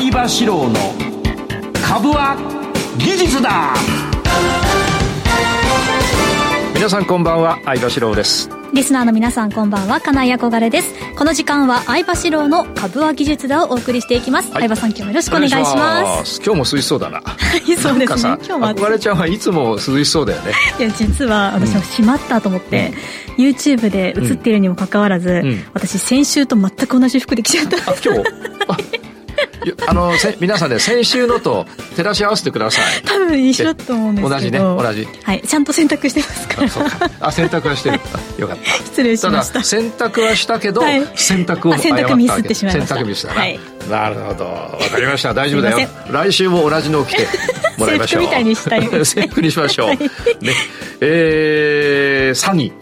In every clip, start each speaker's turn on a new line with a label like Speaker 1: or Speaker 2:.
Speaker 1: 相場志郎の株は技術だ。
Speaker 2: 皆さんこんばんは相場志郎です。
Speaker 3: リスナーの皆さんこんばんは金井憧れです。この時間は相場志郎の株は技術だをお送りしていきます、はい、相場さん今日もよろしくお願いします。
Speaker 2: 今日も涼しそうだな。
Speaker 3: は いそうですね。今日
Speaker 2: も憧れちゃんはいつも涼しそうだよね。
Speaker 3: いや実は私はしまったと思って、うん、YouTube で映っているにもかかわらず、うん、私先週と全く同じ服で着ちゃった。
Speaker 2: あ今日？あのせ皆さんね先週のと照らし合わせてください。
Speaker 3: 多分一緒だと思うんですけど。
Speaker 2: 同じね同じ。
Speaker 3: はいちゃんと洗濯してますから。
Speaker 2: そうか。あ洗濯はしてる。よかった。
Speaker 3: 失礼しました。
Speaker 2: 洗濯はしたけど、はい、洗濯を
Speaker 3: 洗濯ミスってしまいま
Speaker 2: した。洗濯ミスだな、はい、なるほど。わかりました。大丈夫だよ。来週も同じのを着てもらいましょう。
Speaker 3: 制服みたいにしたい。
Speaker 2: 制服にしましょう、はい、ね。えー、詐欺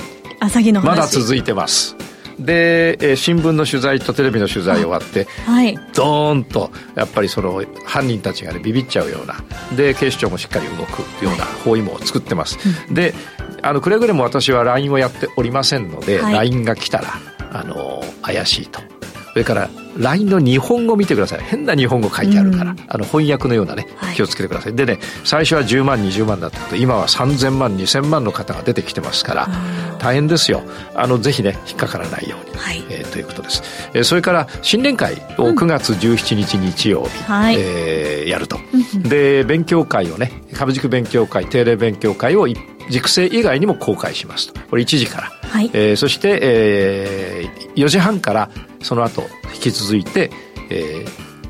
Speaker 3: あ詐欺の
Speaker 2: まだ続いてますで、えー、新聞の取材とテレビの取材終わって、はい、ドーンとやっぱりその犯人たちがねビビっちゃうような。で警視庁もしっかり動くような包囲網を作ってます、うん、であのくれぐれも私は LINE をやっておりませんので、はい、LINE が来たらあの怪しいとそれから LINE の日本語見てください。変な日本語書いてあるから、うん、あの翻訳のようなね気をつけてください、はい、でね最初は10万20万だったけど今は3000万2000万の方が出てきてますから大変ですよ。あのぜひね引っかからないように、はい、えー、ということです、えー、それから新年会を9月17日日曜日、うん、えー、やると、で勉強会をね株塾勉強会定例勉強会を熟成以外にも公開しますと。これ1時から、はい、えー、そして、えー、4時半からその後引き続いて、え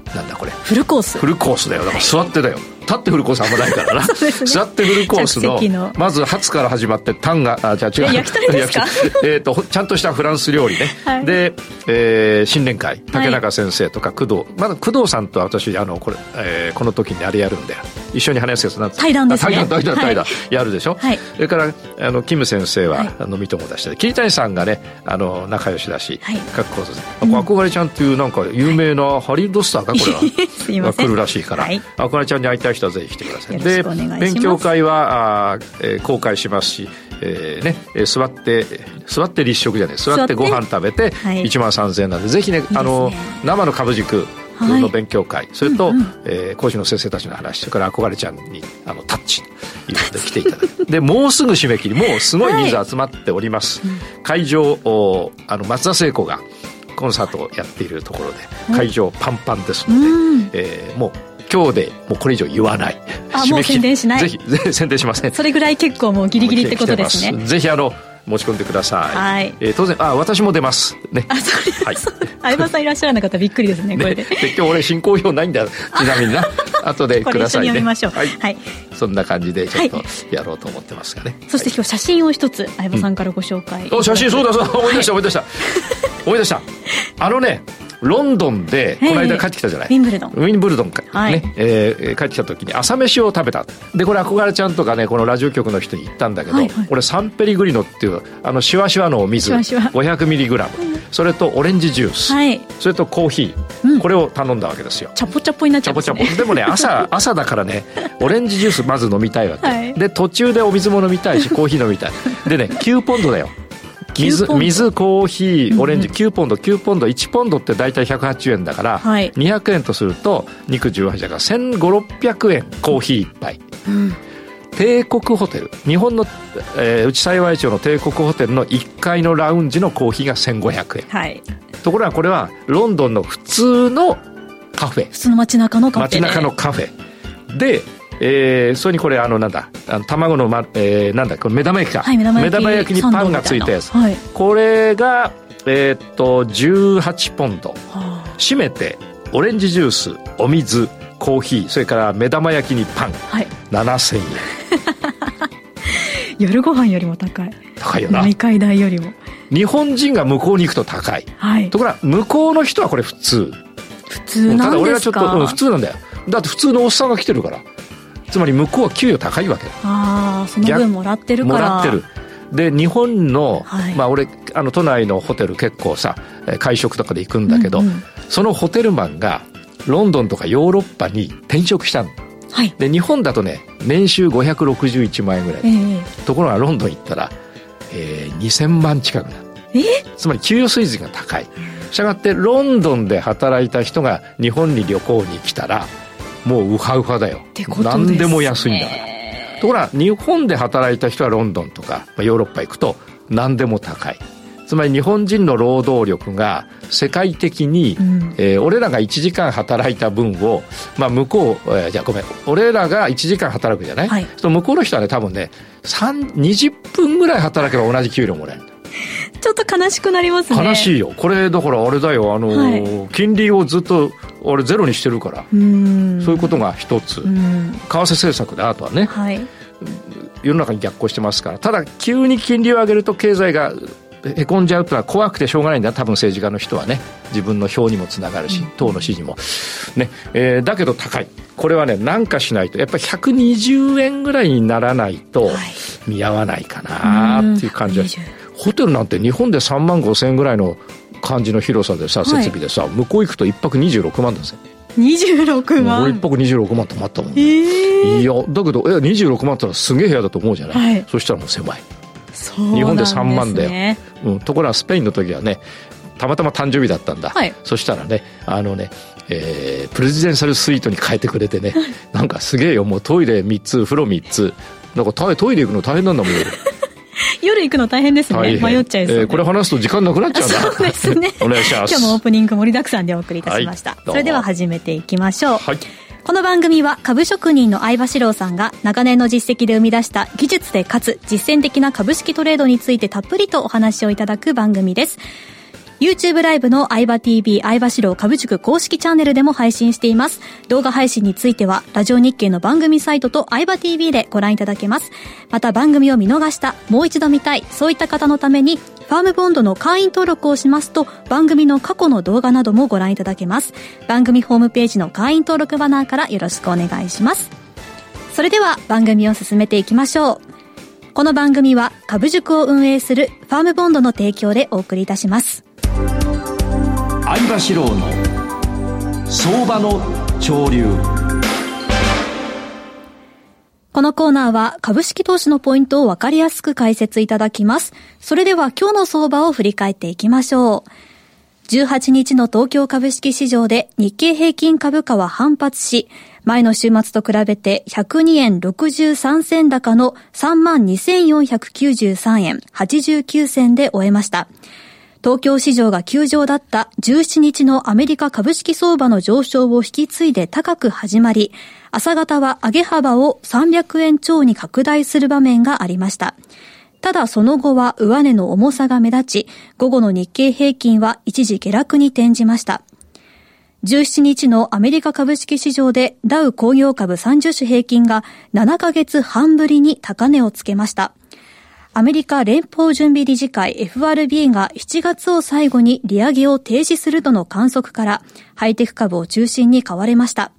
Speaker 2: ー、なんだこれ。
Speaker 3: フルコース。
Speaker 2: フルコースだよ。だから座ってだよ。立ってフルコースあんまないからな、ね、座ってフルコースのまずハツから始まってタンがあじゃあ違う。
Speaker 3: 焼き鳥ですか？
Speaker 2: えっとちゃんとしたフランス料理ね、はい、で、えー、新年会竹中先生とか工藤、はい、まだ工藤さんと私あのこれ、えー、この時にあれやるんだよ一緒に話すやつ
Speaker 3: 対談ですね。
Speaker 2: 対談対談対談、やるでしょ、はい、それからあのキム先生は、飲み友達で桐谷さんがねあの仲良しだし、はい、各講座で、うん、憧れちゃんっていうなんか有名なハリウッドスターかこれは。すいません。来るらしいから、はい、憧れちゃんに会いたい人はぜひ来てください。で勉強会はあ、えー、公開しますしえーね、え座って座って立食じゃない座ってご飯食べて1万3000円なんで、ぜひねあの生の株軸の勉強会、はい、それと、うんうん、えー、講師の先生たちの話。それから憧れちゃんにあのタッチ。というので来ていただく。でもうすぐ締め切り。もうすごい人数集まっております、はい、会場おあの松田聖子がコンサートをやっているところで会場パンパンですので、うん、えー、もう今日でもうこれ以上言わない。
Speaker 3: あもう宣伝しない。
Speaker 2: ぜひぜひ宣伝しません。
Speaker 3: それぐらい結構もうギリギリってことですね。
Speaker 2: ぜひあの持ち込んでください。はい。えー、当然、あ、私も出ます。ね。
Speaker 3: あ、そうはい。相葉さんいらっしゃらなかったらびっくりですね、これで。で
Speaker 2: 今日俺進行表ないんだちなみにな。後でくださいね。
Speaker 3: 読みましょう。
Speaker 2: はい。はい。そんな感じでちょっとやろうと思ってますがね。
Speaker 3: そして今日写真を一つ相葉さんからご紹介。
Speaker 2: お、写真そうだそうだ思い出した思い出した。思い出した。あのね。ロンドンでこの間帰ってきたじゃない、
Speaker 3: ウィンブルドン。ウ
Speaker 2: ィンブルドンか、はい、ね。えー、帰ってきた時に朝飯を食べた。でこれ憧れちゃんとかねこのラジオ局の人に言ったんだけど、はいはい、これサンペリグリノっていうあのシュワシュワのお水 500mg それとオレンジジュース、はい、それとコーヒー、うん、これを頼んだわけですよ。
Speaker 3: チャポチャポになっちゃう、ね、チャポチャポ。
Speaker 2: でもね 朝朝だからねオレンジジュースまず飲みたいわけ、はい、で途中でお水も飲みたいしコーヒー飲みたい。でね9ポンドだよ水水コーヒーオレンジ9ポンド9ポンド1ポンドって大体180円だから、はい、200円とすると肉18だから1500600円コーヒー1杯、うん、帝国ホテル。日本の、えー、内幸町の帝国ホテルの1階のラウンジのコーヒーが1500円、はい、ところがこれはロンドンの普通のカフェ。
Speaker 3: 普通の街中のカフェ、
Speaker 2: 街中のカフェ。でえー、それにこれあのなんだあの卵の、まえー、なんだこれ目玉焼きか、
Speaker 3: はい、目玉焼き
Speaker 2: にパンがついたやつ、はい、これがえー、っと18ポンド、はあ、締めてオレンジジュースお水コーヒーそれから目玉焼きにパン、はい、7000円。
Speaker 3: 夜ご飯よりも高い。
Speaker 2: 高いよな。
Speaker 3: 飲み会代よりも。
Speaker 2: 日本人が向こうに行くと高い、はい、ところが向こうの人はこれ普通。
Speaker 3: 普通なんですか？ただ俺はちょっと、
Speaker 2: うん、普通なんだよ。だって普通のおっさんが来てるからつまり向こうは給与高いわけ。
Speaker 3: ああその分もらってるから。
Speaker 2: もらってる。で日本の、はい、まあ俺あの都内のホテル結構さ会食とかで行くんだけど、うんうん、そのホテルマンがロンドンとかヨーロッパに転職したの、はい、で日本だとね年収561万円ぐらい、えー、ところがロンドン行ったら、えー、2000万近くなる。え？つまり給与水準が高い。したがってロンドンで働いた人が日本に旅行に来たらもうウハウハだよ、ね、何でも安いんだから。ところが日本で働いた人はロンドンとかヨーロッパ行くと何でも高い。つまり日本人の労働力が世界的に、うん、えー、俺らが1時間働いた分を、まあ、向こう、えー、じゃあごめん。俺らが1時間働くじゃない、はい、そ向こうの人はね多分ね20分ぐらい働けば同じ給料もらえる
Speaker 3: ちょっと悲しくなりますね。
Speaker 2: 悲しいよ。これだからあれだよ。あの、はい、金利をずっと俺ゼロにしてるから。そういうことが一つ。為替政策であとはね、はい、世の中に逆行してますから。ただ急に金利を上げると経済がへこんじゃうというのは怖くてしょうがないんだ。多分政治家の人はね。自分の票にもつながるし、党の支持も。ね、えー、だけど高い。これはね何かしないと。やっぱり120円ぐらいにならないと見合わないかなっていう感じは、はい、ホテルなんて日本で3万5千円ぐらいの感じの広さでさ設備でさ、はい、向こう行くと1泊26万ですよ
Speaker 3: 26万。
Speaker 2: 俺1泊26万泊まったもん、ね、えー、いやだけどえ26万ったらすげえ部屋だと思うじゃない、はい、そしたらもう狭い。日本で3万だよ、ね、うん、ところがスペインの時はねたまたま誕生日だったんだ、はい、そしたらねあのねえー、プレジデンシャルスイートに変えてくれてね。なんかすげえよ。もうトイレ3つ風呂3つ。なんかトイレ行くの大変なんだもん
Speaker 3: 夜行くの大変ですね。迷っちゃいそう、
Speaker 2: えー、これ話すと時間なくなっちゃうんだ。
Speaker 3: そうですね。
Speaker 2: お願いします。
Speaker 3: 今日もオープニング盛りだくさんでお送りいたしました、はい、それでは始めていきましょう、はい。この番組は株職人の相場志郎さんが長年の実績で生み出した技術でかつ実践的な株式トレードについてたっぷりとお話をいただく番組です。YouTube ライブの相場 TV 相場志郎株塾公式チャンネルでも配信しています。動画配信については、ラジオ日経の番組サイトと相場 TV でご覧いただけます。また番組を見逃した、もう一度見たい、そういった方のために、ファームボンドの会員登録をしますと、番組の過去の動画などもご覧いただけます。番組ホームページの会員登録バナーからよろしくお願いします。それでは番組を進めていきましょう。この番組は株塾を運営するファームボンドの提供でお送りいたします。
Speaker 1: 相場志郎の相場の潮流
Speaker 3: このコーナーは株式投資のポイントをわかりやすく解説いただきます。それでは今日の相場を振り返っていきましょう。18日の東京株式市場で日経平均株価は反発し、前の週末と比べて102円63銭高の32,493円89銭で終えました。東京市場が休場だった17日のアメリカ株式相場の上昇を引き継いで高く始まり、朝方は上げ幅を300円超に拡大する場面がありました。ただその後は上値の重さが目立ち、午後の日経平均は一時下落に転じました。17日のアメリカ株式市場でダウ工業株30種平均が7ヶ月半ぶりに高値をつけました。アメリカ連邦準備理事会 FRB が7月を最後に利上げを停止するとの観測からハイテク株を中心に買われました。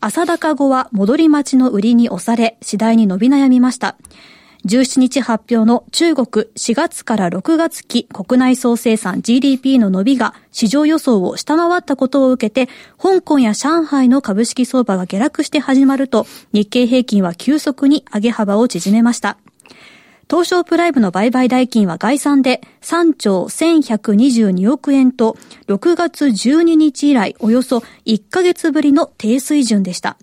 Speaker 3: 朝高後は戻り待ちの売りに押され次第に伸び悩みました。17日発表の中国4月から6月期国内総生産 GDP の伸びが市場予想を下回ったことを受けて、香港や上海の株式相場が下落して始まると、日経平均は急速に上げ幅を縮めました。東証プライムの売買代金は概算で3兆1122億円と6月12日以来およそ1ヶ月ぶりの低水準でした。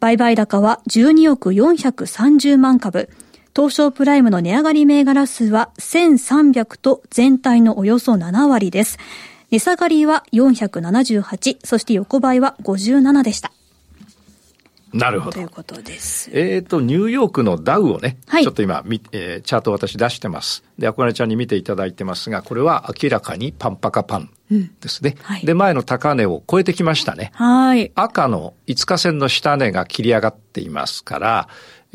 Speaker 3: 売買高は12億430万株。東証プライムの値上がり銘柄数は1300と全体のおよそ7割です。値下がりは478、そして横ばいは57でした。
Speaker 2: なるほど。
Speaker 3: ということです。
Speaker 2: えっ、ー、と、ニューヨークのダウをね、はい、ちょっと今、えー、チャート私出してます。で、あこねちゃんに見ていただいてますが、これは明らかにパンパカパンですね。うんはい、で、前の高値を超えてきましたね。
Speaker 3: はい。
Speaker 2: 赤の5日線の下値が切り上がっていますから、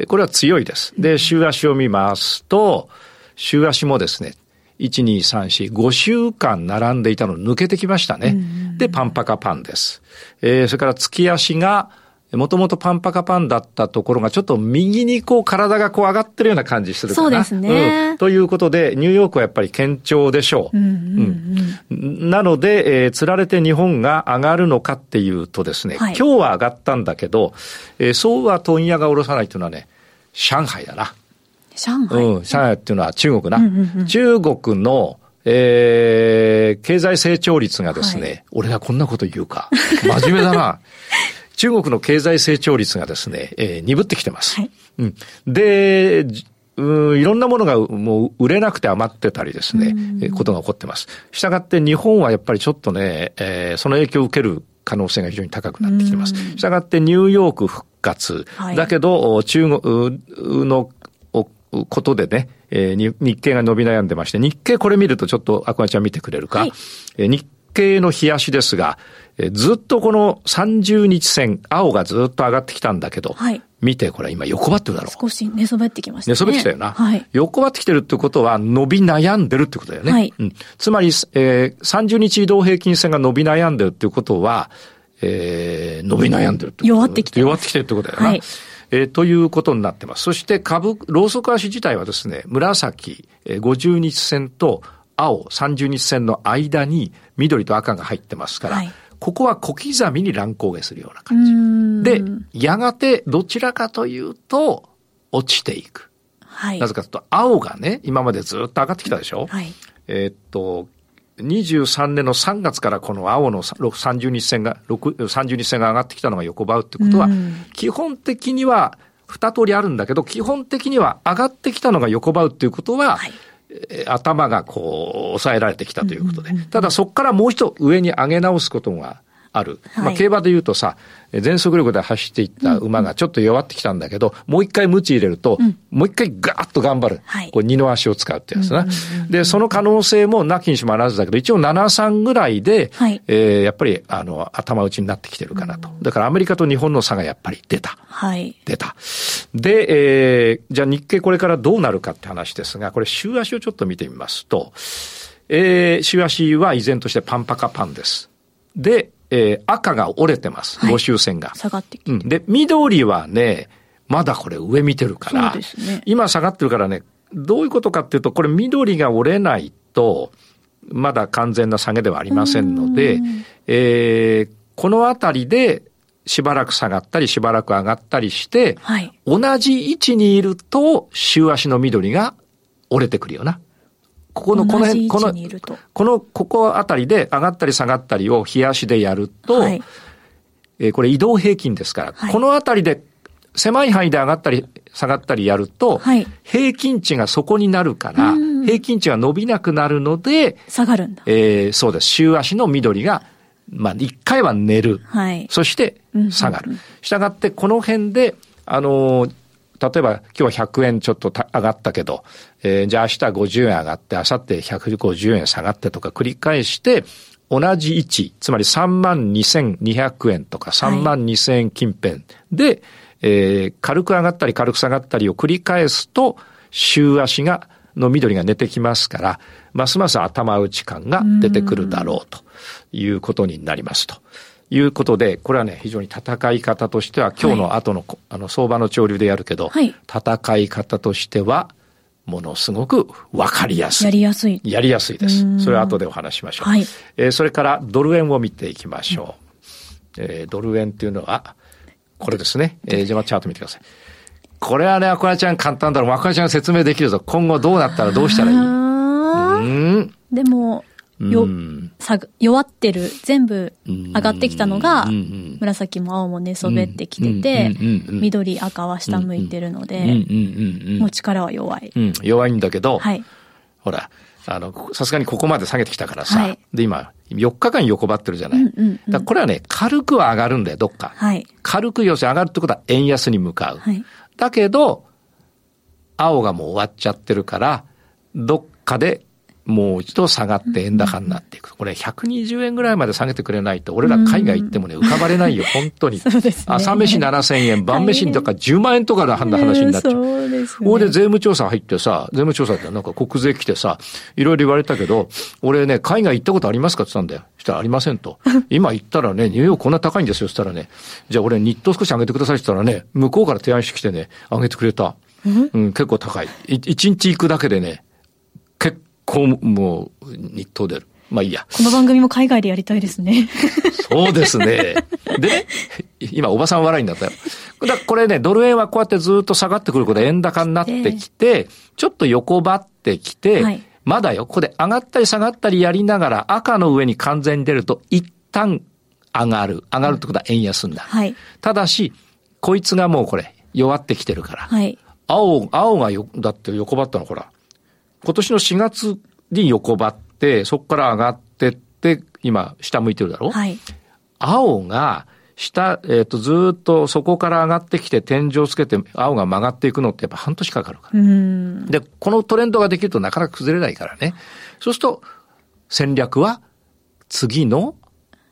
Speaker 2: これは強いです。で、週足を見ますと、週足もですね、1、2、3、4、5週間並んでいたの抜けてきましたね。で、パンパカパンです。えー、それから月足がもともとパンパカパンだったところが、ちょっと右にこう体がこう上がってるような感じするかな。
Speaker 3: そうですね、
Speaker 2: うん。ということで、ニューヨークはやっぱり堅調でしょう。うんうんうん、なので、えー、釣られて日本が上がるのかっていうとですね、はい、今日は上がったんだけど、えー、そうは問屋が下ろさないというのはね、上海だな。
Speaker 3: 上海
Speaker 2: うん、上海っていうのは中国な。うんうんうん、中国の、えー、経済成長率がですね、はい、俺がこんなこと言うか。真面目だな。中国の経済成長率がですね、えー、鈍ってきてます。はい、うん、で、うん、いろんなものがもう売れなくて余ってたりですね、えことが起こってます。したがって日本はやっぱりちょっとね、えー、その影響を受ける可能性が非常に高くなってきてます。したがってニューヨーク復活。はい、だけど、中国のことでね、えー、日経が伸び悩んでまして、日経これ見るとちょっとアクアちゃん見てくれるか？はい、えー、日経の冷やしですが、えー、ずっとこの30日線、青がずっと上がってきたんだけど、はい、見て、これ今横ばってるだろう。
Speaker 3: 少し寝そべってきましたね。
Speaker 2: 寝そべってきたよな。はい。横ばってきてるってことは、伸び悩んでるってことだよね。はい。うん。つまり、えー、30日移動平均線が伸び悩んでるってことは、えー、伸び悩んでるってこと
Speaker 3: 弱ってきてる。
Speaker 2: 弱ってきてるってことだよな。はい。えー、ということになってます。そして株、ローソク足自体はですね、紫、えー、50日線と青、30日線の間に緑と赤が入ってますから、はい、ここは小刻みに乱高下するような感じ。で、やがてどちらかというと、落ちていく。はい。なぜかというと、青がね、今までずっと上がってきたでしょ？はい。えー、っと、23年の3月からこの青の30日線が、30日線が上がってきたのが横ばうってことは、基本的には二通りあるんだけど、基本的には上がってきたのが横ばうっていうことは、はい頭がこう抑えられてきたということで、ただそこからもう一度上に上げ直すことがある。はい、まあ競馬で言うとさ、全速力で走っていった馬がちょっと弱ってきたんだけど、もう一回無知入れると、もう一回ガーッと頑張る。はい、こう二の足を使うってやつな。で、その可能性もなきにしもあらずだけど、一応7、3ぐらいで、はい、えー、やっぱりあの頭打ちになってきてるかなと。だからアメリカと日本の差がやっぱり出た。はい、出た。で、えー、じゃあ日経これからどうなるかって話ですが、これ週足をちょっと見てみますと、えー、週足は依然としてパンパカパンです。で、えー、赤が折れてます。募集線が。
Speaker 3: 下がってき
Speaker 2: て、うん。で、緑はね、まだこれ上見てるから、ね、今下がってるからね、どういうことかっていうと、これ緑が折れないと、まだ完全な下げではありませんので、えー、このあたりでしばらく下がったりしばらく上がったりして、はい、同じ位置にいると、週足の緑が折れてくるよな。ここの、この辺、この、この、ここあたりで上がったり下がったりを冷やしでやると、はい、えー、これ移動平均ですから、はい、このあたりで狭い範囲で上がったり下がったりやると、はい、平均値がそこになるから、平均値が伸びなくなるので、
Speaker 3: 下がるんだ。
Speaker 2: えー、そうです。週足の緑が、まあ、一回は寝る。はい、そして、下がる。したがって、この辺で、あのー、例えば今日は100円ちょっと上がったけど、えー、じゃあ明日50円上がって、明後日150円下がってとか繰り返して、同じ位置、つまり3万2200円とか3万2000円近辺で、はい、えー、軽く上がったり軽く下がったりを繰り返すと、週足が、の緑が寝てきますから、ますます頭打ち感が出てくるだろうということになりますと。いうことで、これはね、非常に戦い方としては、今日の後の、はい、あの、相場の潮流でやるけど、はい、戦い方としては、ものすごくわかりやすい。
Speaker 3: やりやすい。
Speaker 2: やりやすいです。それは後でお話しましょう。はい、えー、それからドル円を見ていきましょう。うん、えー、ドル円っていうのは、これですね。えー、じゃあチャート見てください。これはね、アクアちゃん簡単だろう。アクアちゃん説明できるぞ。今後どうなったらどうしたらいい？うん。
Speaker 3: でも、よ、さ弱ってる、全部上がってきたのが、紫も青も寝そべってきてて、緑赤は下向いてるので、もう力は弱い。
Speaker 2: 弱いんだけど、はい、ほら、あの、さすがにここまで下げてきたからさ、はい、で今、4日間横ばってるじゃない。だこれはね、軽くは上がるんだよ、どっか。はい、軽く要するに上がるってことは円安に向かう。はい、だけど、青がもう終わっちゃってるから、どっかでもう一度下がって円高になっていく。これ120円ぐらいまで下げてくれないと、俺ら海外行ってもね、浮かばれないよ、本当に。ね。朝飯7000円、晩飯とか10万円とかの話になっちゃう。そうですね。こで税務調査入ってさ、税務調査ってなんか国税来てさ、いろいろ言われたけど、俺ね、海外行ったことありますかって言ったんだよ。したらありませんと。今行ったらね、ニューヨークこんな高いんですよ。そしたらね、じゃあ俺日当少し上げてくださいって言ったらね、向こうから提案してきてね、上げてくれた。うん、結構高い。一日行くだけでね、こう、もう、日当出る。まあいいや。
Speaker 3: この番組も海外でやりたいですね。
Speaker 2: そうですね。でね、今おばさん笑いになったよ。だこれね、ドル円はこうやってずっと下がってくることで円高になってきて、ちょっと横ばってきて、はい、まだよ、ここで上がったり下がったりやりながら赤の上に完全に出ると一旦上がる。上がるってことは円安になる。はい、ただし、こいつがもうこれ弱ってきてるから。はい、青、青がよ、だって横ばったのほら。今年の4月に横ばって、そこから上がってって、今下向いてるだろ？はい。青が、下、えっ、ー、と、ずっとそこから上がってきて天井をつけて青が曲がっていくのってやっぱ半年かかるから。で、このトレンドができるとなかなか崩れないからね。そうすると、戦略は次の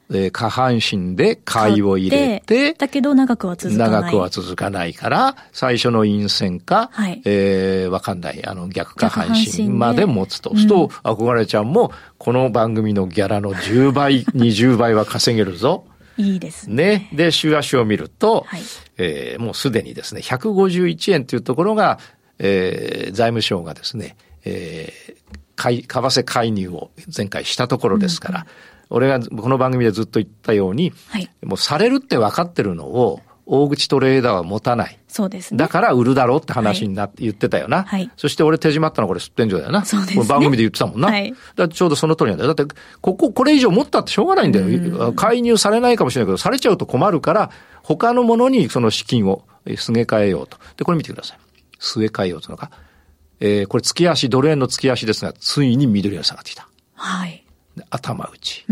Speaker 2: えー、下半身で買いを入れて、
Speaker 3: だけど長くは続か
Speaker 2: ない。長くは続かないから、最初の陰線か、はい、えー、わかんない、あの逆下半身まで持つと。すると、憧れちゃんも、この番組のギャラの10倍、20倍は稼げるぞ。
Speaker 3: いいですね。
Speaker 2: ね。で、週足を見ると、はい、えー、もうすでにですね、151円というところが、えー、財務省がですね、えー、買い、為替介入を前回したところですから、うんうん俺がこの番組でずっと言ったように、はい、もうされるって分かってるのを、大口トレーダーは持たない。
Speaker 3: そうですね。
Speaker 2: だから売るだろうって話になって、言ってたよな。はい。そして俺手締まったのこれ出店所だよな。そうですね。番組で言ってたもんな。はい。だちょうどその通りなんだよ。だって、ここ、これ以上持ったってしょうがないんだよ。介入されないかもしれないけど、されちゃうと困るから、他のものにその資金をすげ替えようと。で、これ見てください。据え替えようというのか。えー、これ月足、ドル円の月足ですが、ついに緑が下がってきた。はい。頭打ち。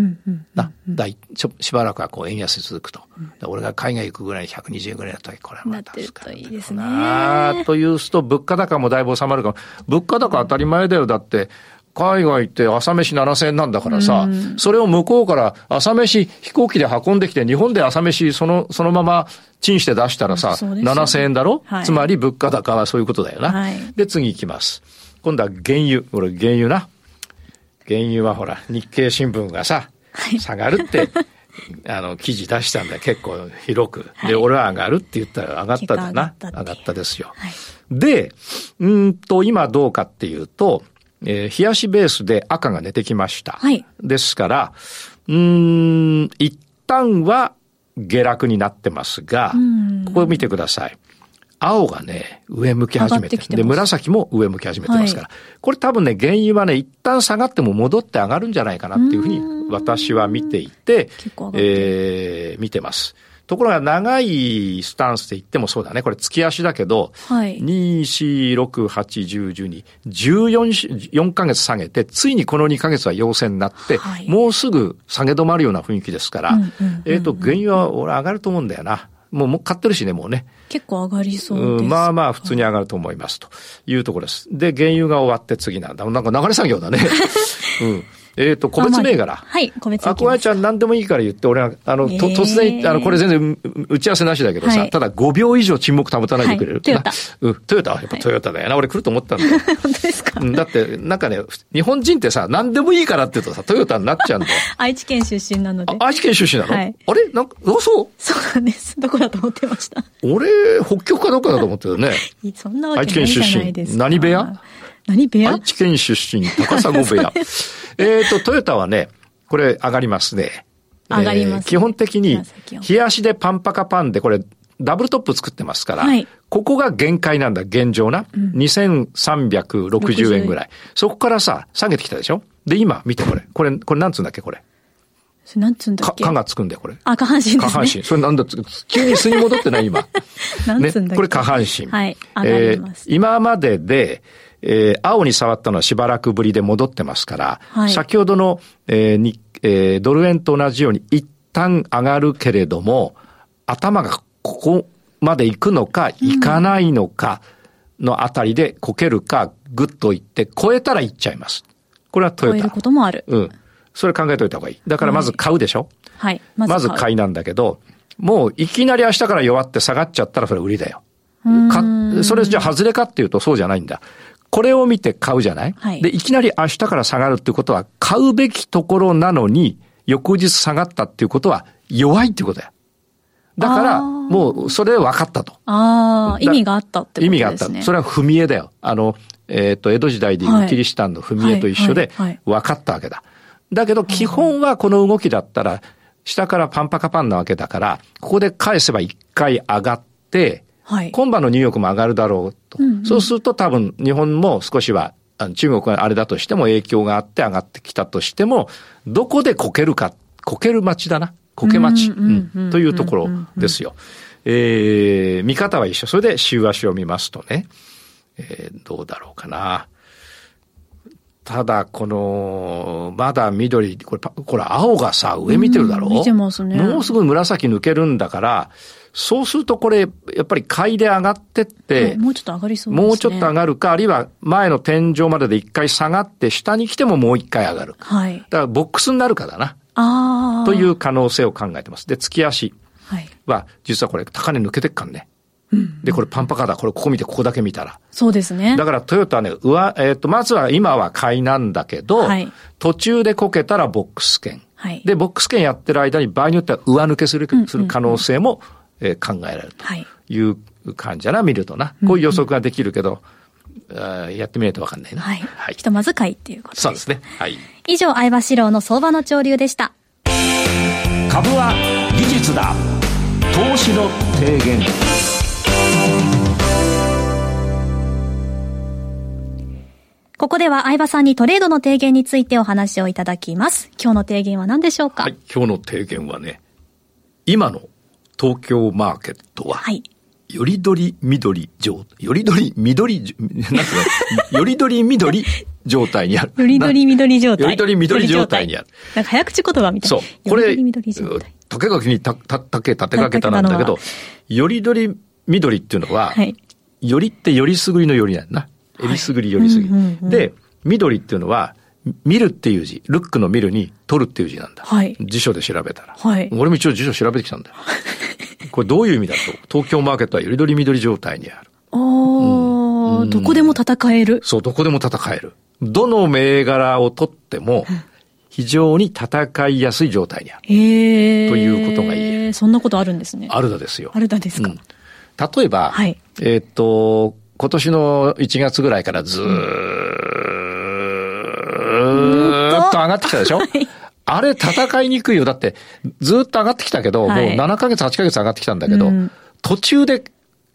Speaker 2: な、だいししばらくはこう円安続くと。俺が海外行くぐらい120円ぐらいだったら、これはまた助かる。いいですね。というと、物価高もだいぶ収まるかも。物価高当たり前だよ。だって、海外行って朝飯7000円なんだからさ、それを向こうから朝飯飛行機で運んできて、日本で朝飯その、そのままチンして出したらさ、7000円だろ、はい、つまり物価高はそういうことだよな。はい、で、次行きます。今度は原油。これ原油な。原油はほら、日経新聞がさ、下がるって、あの、記事出したんだ結構広く。で、俺は上がるって言ったら上がっただな。上がったですよ。はい、で、うんと、今どうかっていうと、えー、冷やしベースで赤が出てきました。はい、ですから、うん、一旦は下落になってますが、ここを見てください。青がね、上向き始めて。で、紫も上向き始めてますから、はい、これ多分ね、原油はね、一旦下がっても戻って上がるんじゃないかなっていうふうに私は見ていて、えー、見てます。ところが長いスタンスで言ってもそうだね。これ月足だけど、はい、2、4、6、8、10、12、14、4ヶ月下げて、ついにこの2ヶ月は陽線になって、はい、もうすぐ下げ止まるような雰囲気ですから、えっ、と、原油は俺上がると思うんだよな。もう、もう買ってるしね、もうね。
Speaker 3: 結構上がりそうです
Speaker 2: まあまあ、普通に上がると思います。というところです。で、原油が終わって次なんだ。なんか流れ作業だね。うん。えっ、ー、と、個別銘柄。
Speaker 3: はい、個別
Speaker 2: あ、小林ちゃん何でもいいから言って、俺は、あの、えー、と突然、あの、これ全然打ち合わせなしだけどさ、はい、ただ5秒以上沈黙保たないでくれる。はい、
Speaker 3: トヨタ。
Speaker 2: うん、トヨタ、やっぱトヨタだよな。俺来ると思ったんだよ。
Speaker 3: 本当ですか、うん、
Speaker 2: だって、なんかね、日本人ってさ、何でもいいからって言うとさ、トヨタになっちゃうんだよ。
Speaker 3: 愛知県出身なので。
Speaker 2: 愛知県出身なの？はい。あれ？なんか、あ、そう？
Speaker 3: そうなんです。どこだと思ってました？
Speaker 2: 俺、北極かどっかだと思ってるね。
Speaker 3: そんなわけないじゃないですか。
Speaker 2: 何部屋？
Speaker 3: 何部屋？
Speaker 2: 愛知県出身、高砂部屋。えっと、トヨタはね、これ上がりますね。
Speaker 3: 上がります、ねえー、
Speaker 2: 基本的に、冷やしでパンパカパンで、これ、ダブルトップ作ってますから、はい、ここが限界なんだ、現状な。うん、2360円ぐらい。そこからさ、下げてきたでしょ？で、今、見てこれ。これ、これなんつうんだっけ、これ？
Speaker 3: それなんつうんだっけ？
Speaker 2: か、がつくんだよ、これ。
Speaker 3: あ、下半身です、ね、下
Speaker 2: 半身。それなんだ急に素に戻ってない、今。
Speaker 3: なんつうんだっけ、ね、
Speaker 2: これ下半身。
Speaker 3: はい。上がります。
Speaker 2: えー、今までで、えー、青に触ったのはしばらくぶりで戻ってますから、はい、先ほどの、えーにえー、ドル円と同じように一旦上がるけれども、頭がここまで行くのか、行かないのかのあたりでこけるか、ぐっと行って、超えたら行っちゃいます。これはトヨタ。超え
Speaker 3: ることもある。
Speaker 2: うん。それ考えといた方がいい。だからまず買うでしょ？
Speaker 3: はい。
Speaker 2: まずまず買いなんだけど、もういきなり明日から弱って下がっちゃったらそれ売りだよ。か、それじゃ外れかっていうとそうじゃないんだ。これを見て買うじゃない、はい、で、いきなり明日から下がるっていうことは、買うべきところなのに、翌日下がったっていうことは、弱いっていうことだよ。だから、もう、それで分かったと。
Speaker 3: ああ、意味があったってことですね。意味があった。
Speaker 2: それは踏み絵だよ。あの、えっ、ー、と、江戸時代でいうキリシタンの踏み絵と一緒で、分かったわけだ。だけど、基本はこの動きだったら、下からパンパカパンなわけだから、ここで返せば一回上がって、はい、今晩のニューヨークも上がるだろうと。うんうん、そうすると多分日本も少しは中国があれだとしても影響があって上がってきたとしても、どこでこけるか、こける町だな。こけ町、というところですよ。えー、見方は一緒。それで週足を見ますとね、えー、どうだろうかな。ただ、この、まだ緑、これ、これ青がさ、上見てるだろ？う、
Speaker 3: 見てますね。
Speaker 2: もうすぐ紫抜けるんだから、そうするとこれ、やっぱり買いで上がってって、
Speaker 3: もうちょっと上がりそうですね。
Speaker 2: もうちょっと上がるか、あるいは前の天井までで一回下がって、下に来てももう一回上がる。
Speaker 3: はい。
Speaker 2: だからボックスになるかだな。
Speaker 3: あ
Speaker 2: あ。という可能性を考えてます。で、月足は、実はこれ高値抜けてっかんね。で、これパンパカだ。これここ見て、ここだけ見たら。
Speaker 3: そうですね。
Speaker 2: だからトヨタはね、上、えっ、ー、と、まずは今は買いなんだけど、はい、途中でこけたらボックス券。はい、で、ボックス券やってる間に場合によっては上抜けする、する可能性も、えー、考えられるという感じだな、見るとな。こういう予測ができるけど、うんうん、やってみないとわかんないな。
Speaker 3: はい。はい、ひとまず買いっていうことです。
Speaker 2: そうですね。はい。
Speaker 3: 以上、相場志郎の相場の潮流でした。
Speaker 1: 株は技術だ。投資の提言。
Speaker 3: ここでは相葉さんにトレードの提言についてお話をいただきます。今日の提言は何でしょうか？はい、
Speaker 2: 今日の提言はね、今の東京マーケットは、はい。よりどり緑状、よりどり緑、なんていう よりどり緑状態にある。
Speaker 3: よりどり緑状態。
Speaker 2: よりどり緑状態にある。
Speaker 3: なんか早口言葉みたい
Speaker 2: そう。これ、竹垣にた、た、竹、立てかけたなんだけど、よりどり緑っていうのは、はい、よりってよりすぐりのよりなんだ。えりすぐりよりすぐり。で、緑っていうのは、見るっていう字、ルックの見るに取るっていう字なんだ。はい、辞書で調べたら。はい、俺も一応辞書調べてきたんだよ。これどういう意味だと、東京マーケットはよりどり緑状態にある。
Speaker 3: ああ、うん、どこでも戦える。
Speaker 2: そう、どこでも戦える。どの銘柄を取っても、非常に戦いやすい状態にある。へということが言える。
Speaker 3: そんなことあるんですね。
Speaker 2: あるだですよ。
Speaker 3: あるだですか。うん、
Speaker 2: 例えば、はい、えっ、と、今年の1月ぐらいからずーっと上がってきたでしょ、あれ戦いにくいよ。だって、ずっと上がってきたけど、はい、もう7ヶ月、8ヶ月上がってきたんだけど、うん、途中で、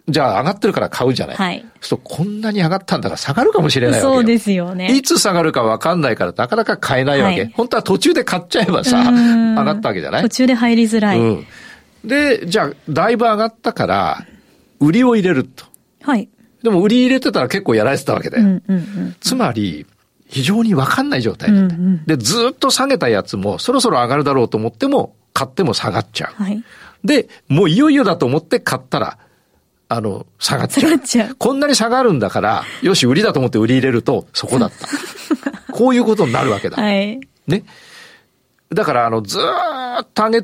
Speaker 2: じゃあ上がってるから買うじゃない。はい。そうこんなに上がったんだから下がるかもしれないわけ
Speaker 3: そうですよね。
Speaker 2: いつ下がるか分かんないからなかなか買えないわけ。はい、本当は途中で買っちゃえばさ、上がったわけじゃない？
Speaker 3: 途中で入りづらい。う
Speaker 2: ん。で、じゃあ、だいぶ上がったから、売りを入れると。
Speaker 3: はい。
Speaker 2: でも売り入れてたら結構やられてたわけだよ。うんうんうん、つまり、非常にわかんない状態だった。うんうん、で、ずっと下げたやつも、そろそろ上がるだろうと思っても、買っても下がっちゃう。はい、で、もういよいよだと思って買ったら、あの、下がっちゃう。ちゃうこんなに下がるんだから、よし、売りだと思って売り入れると、そこだった。こういうことになるわけだ。はい、ね。だから、あの、ずーっと上げ、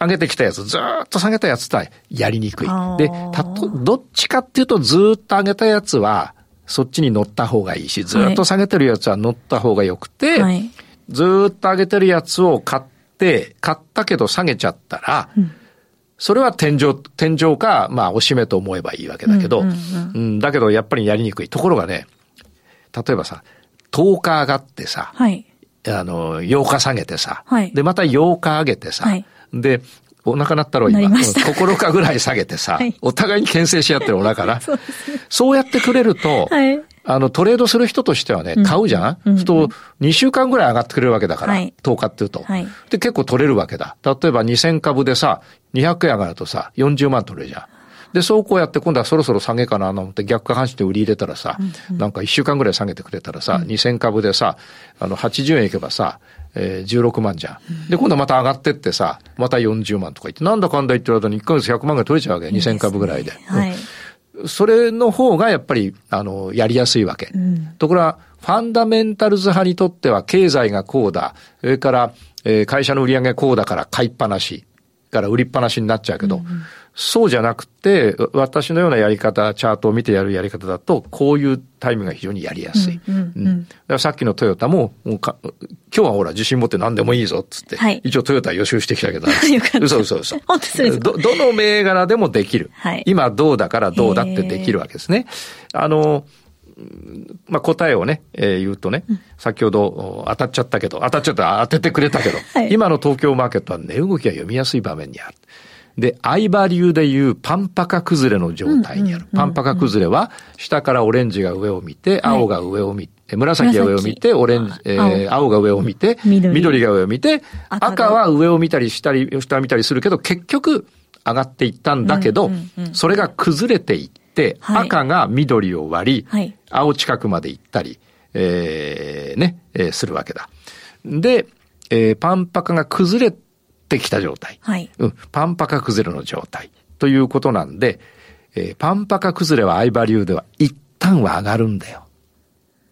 Speaker 2: 上げてきたやつ、ずっと下げたやつとはやりにくい。で、たと、どっちかっていうとずっと上げたやつは、そっちに乗った方がいいし、ずっと下げてるやつは乗った方がよくて、はい、ずっと上げてるやつを買って、買ったけど下げちゃったら、うん、それは天井、天井か、まあ、おしめと思えばいいわけだけど、うん、うんうん、だけどやっぱりやりにくい。ところがね、例えばさ、10日上がってさ、はい、あの、8日下げてさ、はい、で、また8日上げてさ、はい、で、お腹なったろ、今。心かぐらい下げてさ、はい、お互いに牽制し合ってるお腹な。そう、ね、そうやってくれると、はい、あの、トレードする人としてはね、買うじゃん、うん、と、2週間ぐらい上がってくれるわけだから、はい、10日っていうと、はい。で、結構取れるわけだ。例えば2000株でさ、200円上がるとさ、40万取れるじゃん。で、そうこうやって今度はそろそろ下げかなと思って逆下半身で売り入れたらさ、うんうん、なんか1週間ぐらい下げてくれたらさ、うん、2000株でさ、あの、80円いけばさ、えー、16万じゃん。で、今度また上がってってさ、また40万とか言って、なんだかんだ言ってる間に1ヶ月100万ぐらい取れちゃうわけ。2000株ぐらいで。はい、それの方がやっぱり、あの、やりやすいわけ。うん、ところが、ファンダメンタルズ派にとっては経済がこうだ。それから、えー、会社の売り上げこうだから買いっぱなし。から売りっぱなしになっちゃうけど、うんそうじゃなくて、私のようなやり方、チャートを見てやるやり方だと、こういうタイムが非常にやりやすい。うんうんうん、だからさっきのトヨタも、も今日はほら自信持って何でもいいぞっつって、はい、一応トヨタ予習してきたけど、嘘嘘嘘。
Speaker 3: 本当です
Speaker 2: ど、どの銘柄でもできる。はい、今どうだからどうだってできるわけですね。あの、まあ、答えをね、えー、言うとね、うん、先ほど当たっちゃったけど、当たっちゃった、当ててくれたけど、はい、今の東京マーケットは値動きが読みやすい場面にある。で、相場流でいうパンパカ崩れの状態にある。パンパカ崩れは、下からオレンジが上を見て、青が上を見て、紫が上を見て、オレンジ、えー、青。が上を見て、緑。が上を見て、赤は上を見たりしたり、下を見たりするけど、結局上がっていったんだけど、それが崩れていって、赤が緑を割り、青近くまで行ったり、えー、ね、えー、するわけだ。で、えー、パンパカが崩れてきた状態。はい。うん。パンパカ崩れの状態。ということなんで、えー、パンパカ崩れは相場流では一旦は上がるんだよ。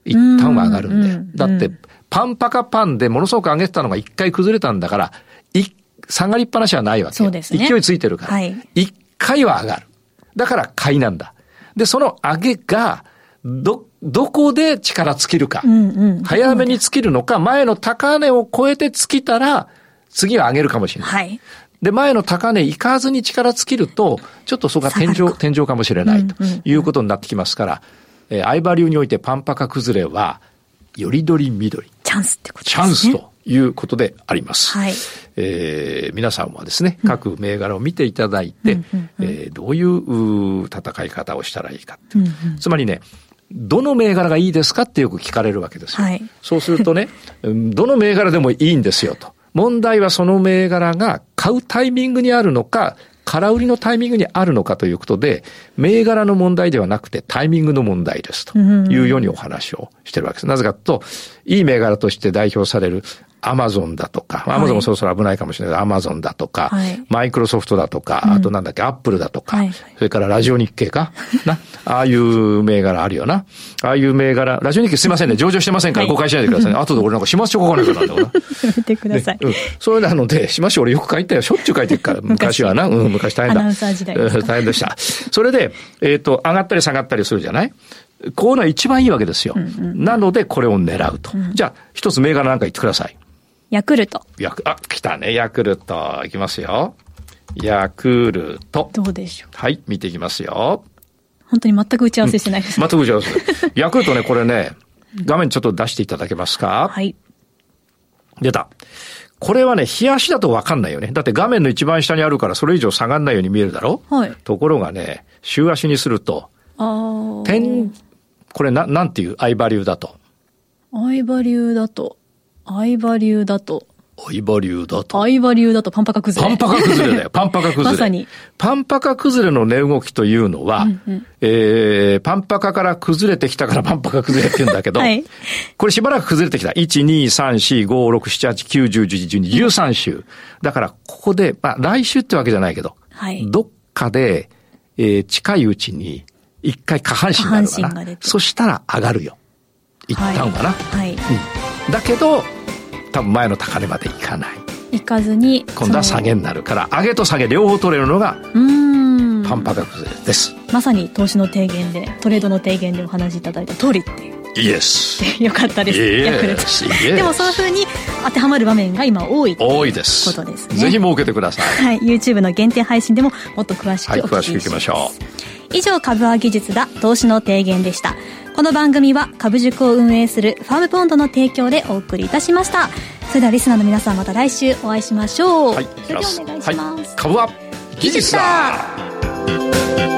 Speaker 2: 一旦は上がるんだよ。だって、パンパカパンでものすごく上げてたのが一回崩れたんだから、一、下がりっぱなしはないわけ
Speaker 3: そうですね。
Speaker 2: 勢いついてるから。はい。一回は上がる。だから買いなんだ。で、その上げが、ど、どこで力尽きるか。うんうん、早めに尽きるのか、前の高値を超えて尽きたら、次は上げるかもしれない。はい。で、前の高値行かずに力尽きると、ちょっとそこが天井、天井かもしれないということになってきますから、えー、相場流においてパンパカ崩れは、よりどり緑。
Speaker 3: チャンスってこと
Speaker 2: ですね。チャンスということであります。はい。えー、皆さんはですね、各銘柄を見ていただいて、えー、どういう戦い方をしたらいいか、うんうん、つまりね、どの銘柄がいいですかってよく聞かれるわけですよ。はい、そうするとね、どの銘柄でもいいんですよと。問題はその銘柄が買うタイミングにあるのか、空売りのタイミングにあるのかということで、銘柄の問題ではなくてタイミングの問題ですというようにお話をしてるわけです。なぜかと、いい銘柄として代表されるアマゾンだとか、アマゾンもそろそろ危ないかもしれないアマゾンだとか、はい、マイクロソフトだとか、あとなんだっけ、アップルだとか、はい、それからラジオ日経か な。ああいう銘柄あるよな。ああいう銘柄、ラジオ日経すいませんね、上場してませんから誤解しないでくださいね。後で俺なんかしましょう書かないからなんだよな。
Speaker 3: やめてください。
Speaker 2: うん。それなので、しましょう俺よく書いたよ。しょっちゅう書いてるから。昔はな。うん、昔大変だ。アナウンサー時代大変でした。それで、えっ、ー、と、上がったり下がったりするじゃない？こういうのは一番いいわけですよ。うんうん、なので、これを狙うと。うん、じゃあ、一つ銘柄なんか言ってください。
Speaker 3: ヤクルト。
Speaker 2: ヤク、あ、来たね、ヤクルト。いきますよ。ヤクルト。
Speaker 3: どうでしょう。
Speaker 2: はい、見ていきますよ。
Speaker 3: 本当に全く打ち合わせしてないです、
Speaker 2: ね、全く打ち合わせ。ヤクルトね、これね、画面ちょっと出していただけますか？はい。出た。これはね、日足だとわかんないよね。だって画面の一番下にあるからそれ以上下がんないように見えるだろ？はい。ところがね、週足にすると、ああ。点、これな、なんていう？相場流だと。
Speaker 3: 相場流だと。相場流だと。
Speaker 2: 相場流だと。
Speaker 3: 相場流だとパンパカ崩
Speaker 2: れ。パンパカ崩れだよ。パンパカ崩れ。まさに。パンパカ崩れの値動きというのは、うんうん、えー、パンパカから崩れてきたから パンパカ崩れって言うんだけど、はい、これしばらく崩れてきた。1、2、3、4、5、6、7、8、9、10、11、12、13週。だから、ここで、まあ、来週ってわけじゃないけど、はい、どっかで、えー、近いうちに、一回下半身になるかな。そしたら上がるよ。一旦はな。はい。うん、だけど、多分前の高値までいかない。
Speaker 3: いかずに
Speaker 2: 今度は下げになるから上げと下げ両方取れるのがうん。パンパが崩れです。
Speaker 3: まさに投資の提言でトレードの提言でお話しいただいた通りっていう。
Speaker 2: イエス
Speaker 3: よかったです、ヤクルトでもそういうふうに当てはまる場面が今多い
Speaker 2: 多いですことです。ねぜひ設けてください、
Speaker 3: はい、YouTube の限定配信でももっと詳しくお聞きします、はい、詳しくいきましょう。以上株は技術だ投資の提言でしたこの番組は株塾を運営するファームポンドの提供でお送りいたしました。それではリスナーの皆さんまた来週お会いしましょう。はいそれではお願いします、はい、
Speaker 2: 株は技術だ